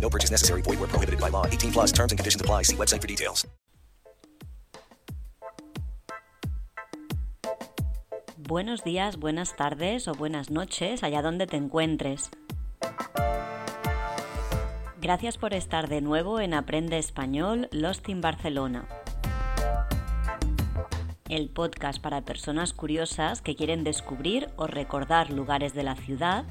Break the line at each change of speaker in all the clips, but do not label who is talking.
No purchase necessary. Where prohibited by law. 18 plus terms and conditions apply. See website for details.
Buenos días, buenas tardes o buenas noches, allá donde te encuentres. Gracias por estar de nuevo en Aprende Español Lost in Barcelona. El podcast para personas curiosas que quieren descubrir o recordar lugares de la ciudad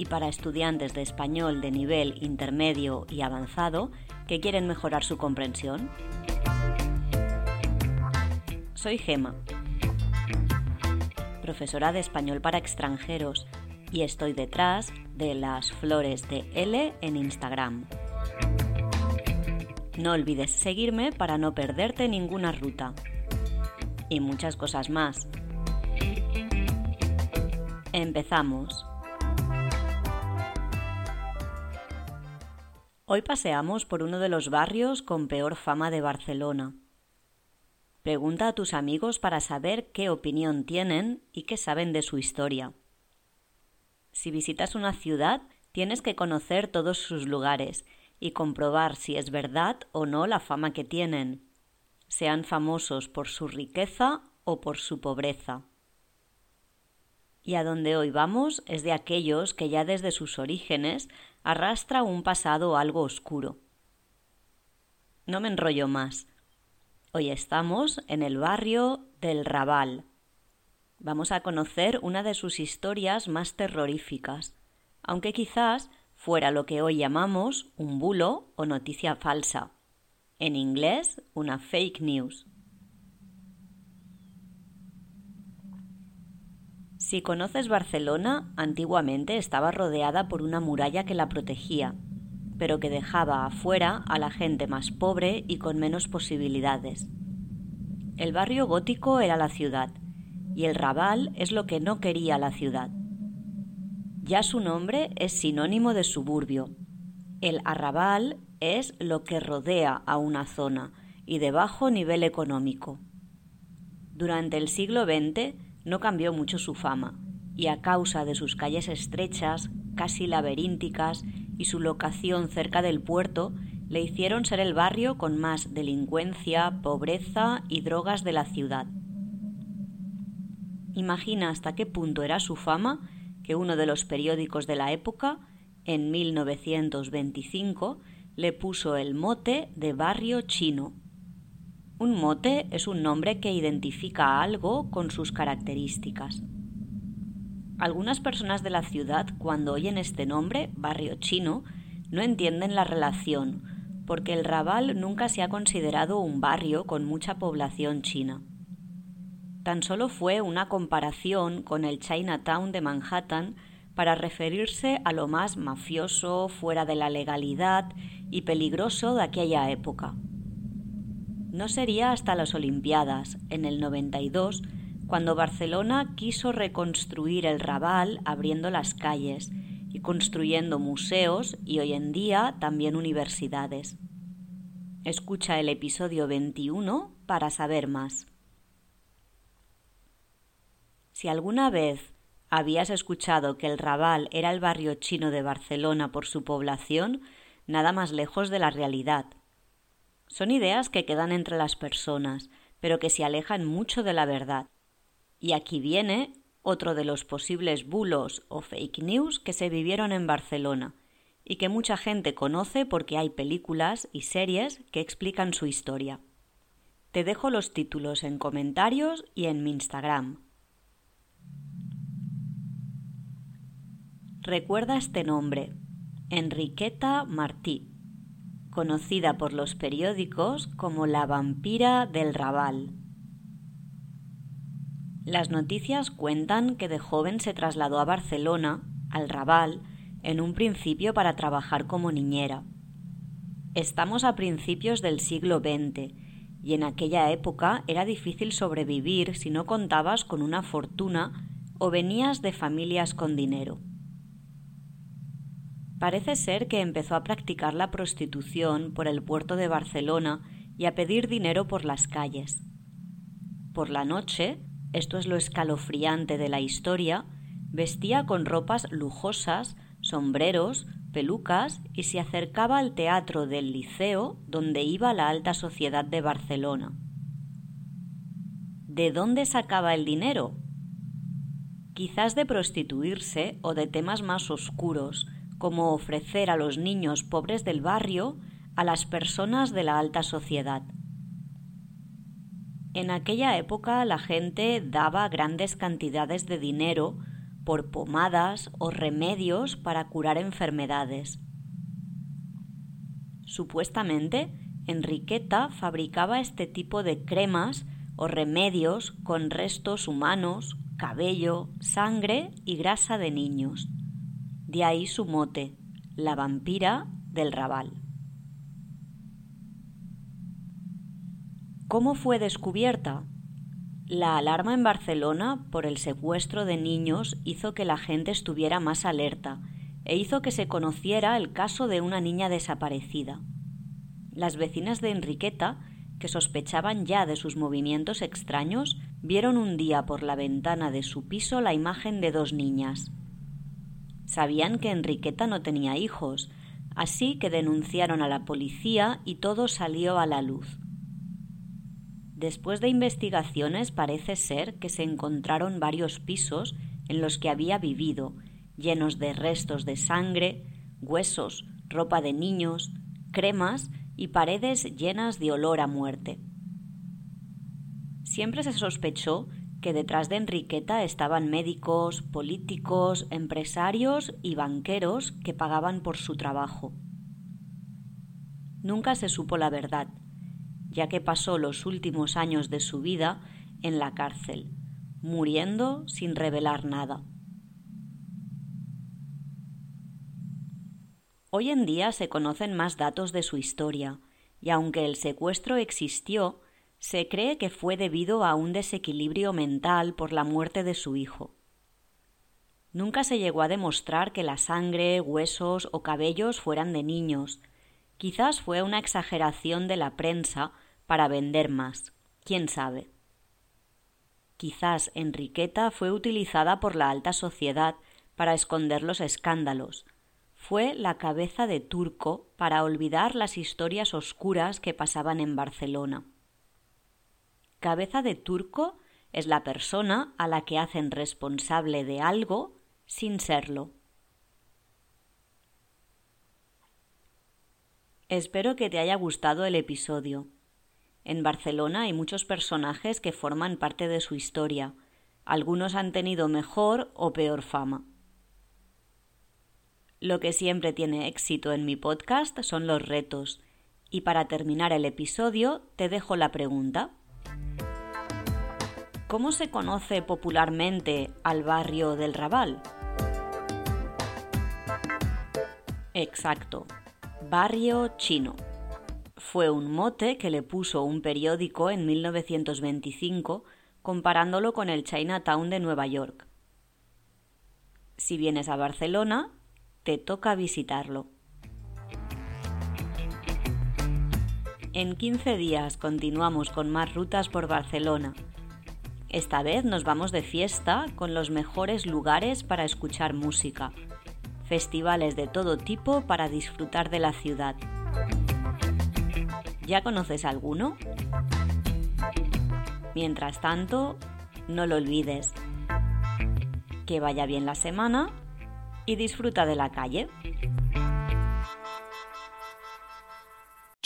y para estudiantes de español de nivel intermedio y avanzado que quieren mejorar su comprensión. Soy Gema, profesora de español para extranjeros y estoy detrás de las flores de L en Instagram. No olvides seguirme para no perderte ninguna ruta. Y muchas cosas más. Empezamos. Hoy paseamos por uno de los barrios con peor fama de Barcelona. Pregunta a tus amigos para saber qué opinión tienen y qué saben de su historia. Si visitas una ciudad, tienes que conocer todos sus lugares y comprobar si es verdad o no la fama que tienen, sean famosos por su riqueza o por su pobreza. Y a donde hoy vamos es de aquellos que ya desde sus orígenes arrastra un pasado algo oscuro. No me enrollo más. Hoy estamos en el barrio del Raval. Vamos a conocer una de sus historias más terroríficas, aunque quizás fuera lo que hoy llamamos un bulo o noticia falsa. En inglés, una fake news. Si conoces Barcelona, antiguamente estaba rodeada por una muralla que la protegía, pero que dejaba afuera a la gente más pobre y con menos posibilidades. El barrio gótico era la ciudad, y el Raval es lo que no quería la ciudad. Ya su nombre es sinónimo de suburbio. El arrabal es lo que rodea a una zona y de bajo nivel económico. Durante el siglo XX no cambió mucho su fama, y a causa de sus calles estrechas, casi laberínticas, y su locación cerca del puerto, le hicieron ser el barrio con más delincuencia, pobreza y drogas de la ciudad. Imagina hasta qué punto era su fama que uno de los periódicos de la época, en 1925, le puso el mote de barrio chino. Un mote es un nombre que identifica algo con sus características. Algunas personas de la ciudad, cuando oyen este nombre, barrio chino, no entienden la relación, porque el Raval nunca se ha considerado un barrio con mucha población china. Tan solo fue una comparación con el Chinatown de Manhattan para referirse a lo más mafioso, fuera de la legalidad y peligroso de aquella época. No sería hasta las Olimpiadas, en el 92, cuando Barcelona quiso reconstruir el Raval abriendo las calles y construyendo museos y hoy en día también universidades. Escucha el episodio 21 para saber más. Si alguna vez habías escuchado que el Raval era el barrio chino de Barcelona por su población, nada más lejos de la realidad. Son ideas que quedan entre las personas, pero que se alejan mucho de la verdad. Y aquí viene otro de los posibles bulos o fake news que se vivieron en Barcelona y que mucha gente conoce porque hay películas y series que explican su historia. Te dejo los títulos en comentarios y en mi Instagram. Recuerda este nombre, Enriqueta Martí, conocida por los periódicos como la vampira del Raval. Las noticias cuentan que de joven se trasladó a Barcelona, al Raval, en un principio para trabajar como niñera. Estamos a principios del siglo XX y en aquella época era difícil sobrevivir si no contabas con una fortuna o venías de familias con dinero. Parece ser que empezó a practicar la prostitución por el puerto de Barcelona y a pedir dinero por las calles. Por la noche, esto es lo escalofriante de la historia, vestía con ropas lujosas, sombreros, pelucas y se acercaba al teatro del liceo donde iba la alta sociedad de Barcelona. ¿De dónde sacaba el dinero? Quizás de prostituirse o de temas más oscuros, como ofrecer a los niños pobres del barrio a las personas de la alta sociedad. En aquella época la gente daba grandes cantidades de dinero por pomadas o remedios para curar enfermedades. Supuestamente, Enriqueta fabricaba este tipo de cremas o remedios con restos humanos, cabello, sangre y grasa de niños. De ahí su mote, la vampira del Raval. ¿Cómo fue descubierta? La alarma en Barcelona por el secuestro de niños hizo que la gente estuviera más alerta e hizo que se conociera el caso de una niña desaparecida. Las vecinas de Enriqueta, que sospechaban ya de sus movimientos extraños, vieron un día por la ventana de su piso la imagen de dos niñas. Sabían que Enriqueta no tenía hijos, así que denunciaron a la policía y todo salió a la luz. Después de investigaciones parece ser que se encontraron varios pisos en los que había vivido, llenos de restos de sangre, huesos, ropa de niños, cremas y paredes llenas de olor a muerte. Siempre se sospechó que detrás de Enriqueta estaban médicos, políticos, empresarios y banqueros que pagaban por su trabajo. Nunca se supo la verdad, ya que pasó los últimos años de su vida en la cárcel, muriendo sin revelar nada. Hoy en día se conocen más datos de su historia, y aunque el secuestro existió, se cree que fue debido a un desequilibrio mental por la muerte de su hijo. Nunca se llegó a demostrar que la sangre, huesos o cabellos fueran de niños. Quizás fue una exageración de la prensa para vender más. ¿Quién sabe? Quizás Enriqueta fue utilizada por la alta sociedad para esconder los escándalos. Fue la cabeza de turco para olvidar las historias oscuras que pasaban en Barcelona. Cabeza de turco es la persona a la que hacen responsable de algo sin serlo. Espero que te haya gustado el episodio. En Barcelona hay muchos personajes que forman parte de su historia. Algunos han tenido mejor o peor fama. Lo que siempre tiene éxito en mi podcast son los retos. Y para terminar el episodio te dejo la pregunta. ¿Cómo se conoce popularmente al barrio del Raval? Exacto, barrio chino. Fue un mote que le puso un periódico en 1925 comparándolo con el Chinatown de Nueva York. Si vienes a Barcelona, te toca visitarlo. En 15 días continuamos con más rutas por Barcelona. Esta vez nos vamos de fiesta con los mejores lugares para escuchar música, festivales de todo tipo para disfrutar de la ciudad. ¿Ya conoces alguno? Mientras tanto, no lo olvides. Que vaya bien la semana y disfruta de la calle.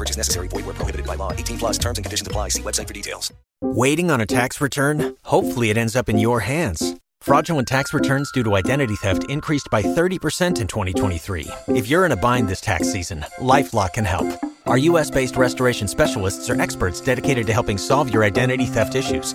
Purchase necessary. Void where prohibited by law. 18 plus terms and conditions apply. See website for details.
Waiting on a tax return? Hopefully, it ends up in your hands. Fraudulent tax returns due to identity theft increased by 30% in 2023. If you're in a bind this tax season, LifeLock can help. Our US based restoration specialists are experts dedicated to helping solve your identity theft issues.